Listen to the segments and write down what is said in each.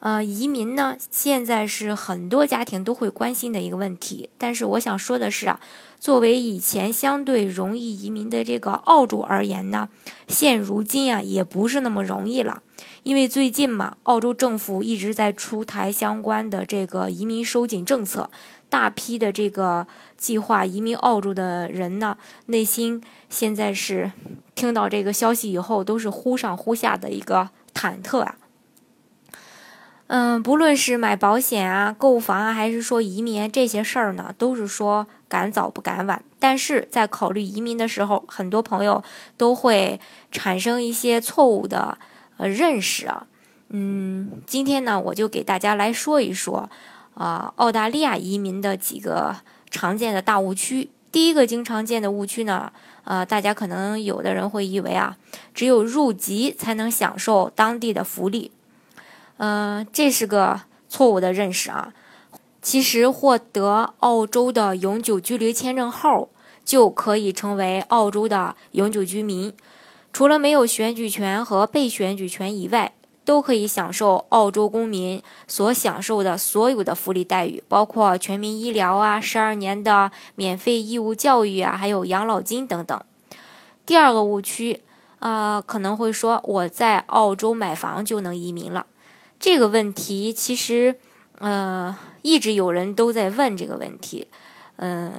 呃，移民呢，现在是很多家庭都会关心的一个问题。但是我想说的是啊，作为以前相对容易移民的这个澳洲而言呢，现如今啊也不是那么容易了。因为最近嘛，澳洲政府一直在出台相关的这个移民收紧政策，大批的这个计划移民澳洲的人呢，内心现在是听到这个消息以后都是忽上忽下的一个忐忑啊。嗯，不论是买保险啊、购房啊，还是说移民这些事儿呢，都是说赶早不赶晚。但是在考虑移民的时候，很多朋友都会产生一些错误的呃认识啊。嗯，今天呢，我就给大家来说一说啊，澳大利亚移民的几个常见的大误区。第一个经常见的误区呢，呃，大家可能有的人会以为啊，只有入籍才能享受当地的福利。嗯，这是个错误的认识啊！其实获得澳洲的永久居留签证后，就可以成为澳洲的永久居民。除了没有选举权和被选举权以外，都可以享受澳洲公民所享受的所有的福利待遇，包括全民医疗啊、十二年的免费义务教育啊，还有养老金等等。第二个误区啊，可能会说我在澳洲买房就能移民了。这个问题其实，呃，一直有人都在问这个问题，嗯，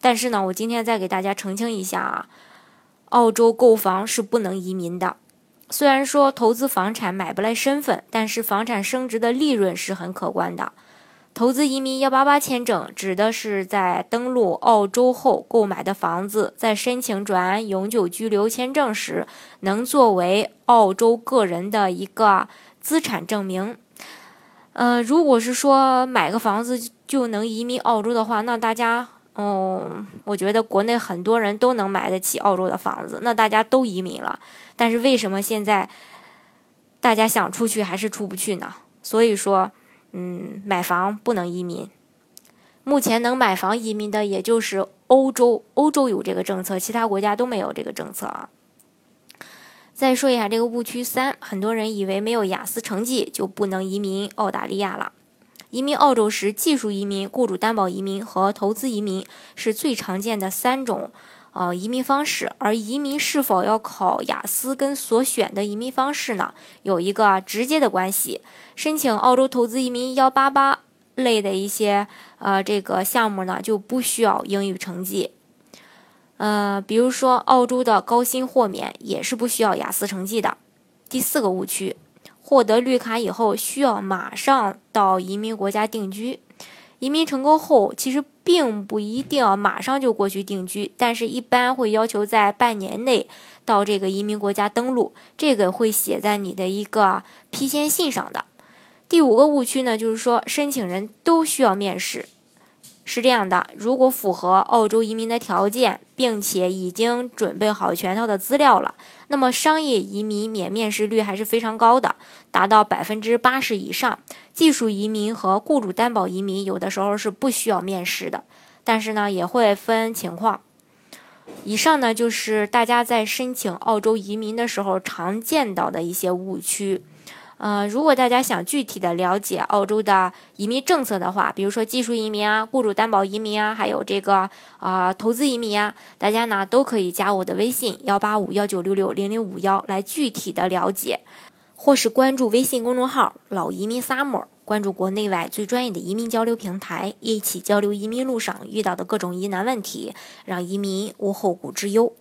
但是呢，我今天再给大家澄清一下啊，澳洲购房是不能移民的。虽然说投资房产买不来身份，但是房产升值的利润是很可观的。投资移民幺八八签证指的是在登陆澳洲后购买的房子，在申请转永久居留签证时，能作为澳洲个人的一个。资产证明，呃，如果是说买个房子就能移民澳洲的话，那大家，嗯，我觉得国内很多人都能买得起澳洲的房子，那大家都移民了。但是为什么现在大家想出去还是出不去呢？所以说，嗯，买房不能移民。目前能买房移民的也就是欧洲，欧洲有这个政策，其他国家都没有这个政策啊。再说一下这个误区三，很多人以为没有雅思成绩就不能移民澳大利亚了。移民澳洲时，技术移民、雇主担保移民和投资移民是最常见的三种呃移民方式。而移民是否要考雅思，跟所选的移民方式呢有一个直接的关系。申请澳洲投资移民幺八八类的一些呃这个项目呢，就不需要英语成绩。呃，比如说澳洲的高薪豁免也是不需要雅思成绩的。第四个误区，获得绿卡以后需要马上到移民国家定居。移民成功后，其实并不一定要马上就过去定居，但是一般会要求在半年内到这个移民国家登陆，这个会写在你的一个批签信上的。第五个误区呢，就是说申请人都需要面试。是这样的，如果符合澳洲移民的条件，并且已经准备好全套的资料了，那么商业移民免面试率还是非常高的，达到百分之八十以上。技术移民和雇主担保移民有的时候是不需要面试的，但是呢也会分情况。以上呢就是大家在申请澳洲移民的时候常见到的一些误区。呃，如果大家想具体的了解澳洲的移民政策的话，比如说技术移民啊、雇主担保移民啊，还有这个啊投资移民啊，大家呢都可以加我的微信幺八五幺九六六零零五幺来具体的了解，或是关注微信公众号“老移民 summer”，关注国内外最专业的移民交流平台，一起交流移民路上遇到的各种疑难问题，让移民无后顾之忧。